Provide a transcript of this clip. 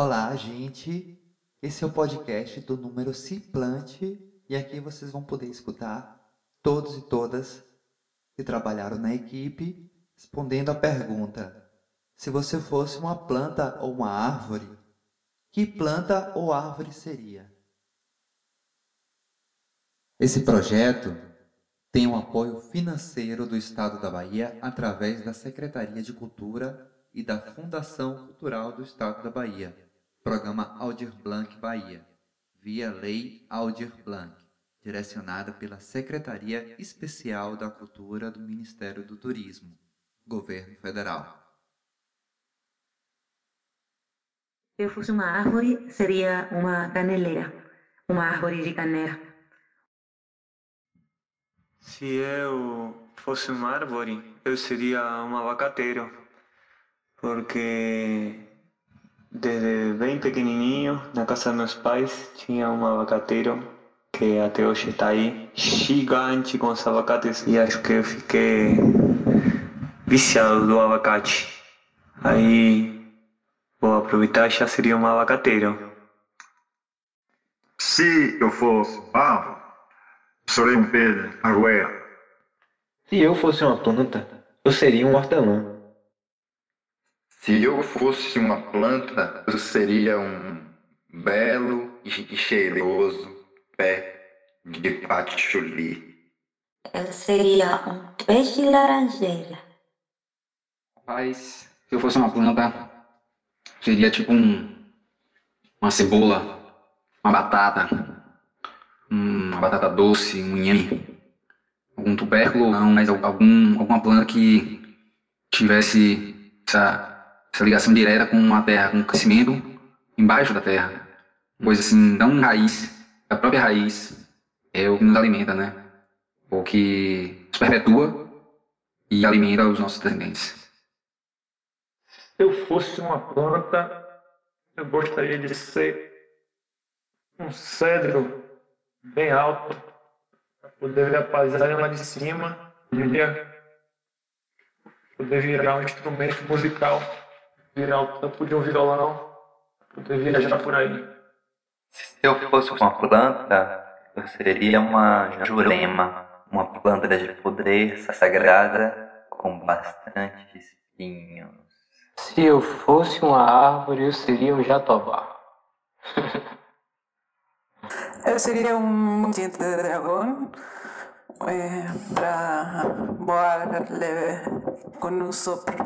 Olá, gente! Esse é o podcast do número Se Plante e aqui vocês vão poder escutar todos e todas que trabalharam na equipe respondendo a pergunta: se você fosse uma planta ou uma árvore, que planta ou árvore seria? Esse projeto tem o apoio financeiro do Estado da Bahia através da Secretaria de Cultura e da Fundação Cultural do Estado da Bahia, Programa Aldir Blanc Bahia, via Lei Aldir Blanc, direcionada pela Secretaria Especial da Cultura do Ministério do Turismo, Governo Federal. Se eu fosse uma árvore, seria uma caneleira, uma árvore de canela. Se eu fosse uma árvore, eu seria um abacateiro, porque desde bem pequenininho, na casa dos meus pais, tinha um abacateiro que até hoje está aí, gigante com os abacates, e acho que eu fiquei viciado do abacate. Aí vou aproveitar e já seria um abacateiro. Se eu fosse árvore, seria um pé de arrueira. Se eu fosse uma planta, eu seria um hortelã. Se eu fosse uma planta, eu seria um belo e cheiroso pé de patchouli. Eu seria um peixe laranjeira. Mas se eu fosse uma planta, seria tipo um, uma cebola, uma batata, um- uma batata doce, um inhame, algum tubérculo, não, mas al- algum, alguma planta que tivesse essa, essa ligação direta com a terra, com o crescimento embaixo da terra. Coisa assim, não raiz, a própria raiz é o que nos alimenta, né? O que nos perpetua e alimenta os nossos descendentes. Se eu fosse uma planta, eu gostaria de ser um cedro bem alto, para poder ver a paisagem lá de cima, poder virar um instrumento musical, virar o tampo de um violão, poder viajar por aí. Se eu fosse uma planta, eu seria uma jurema, uma planta de poder sagrada com bastante espinhos. Se eu fosse uma árvore, eu seria um jatobá. Eu seria um diente de dragão eh, para voar leve com um sopro.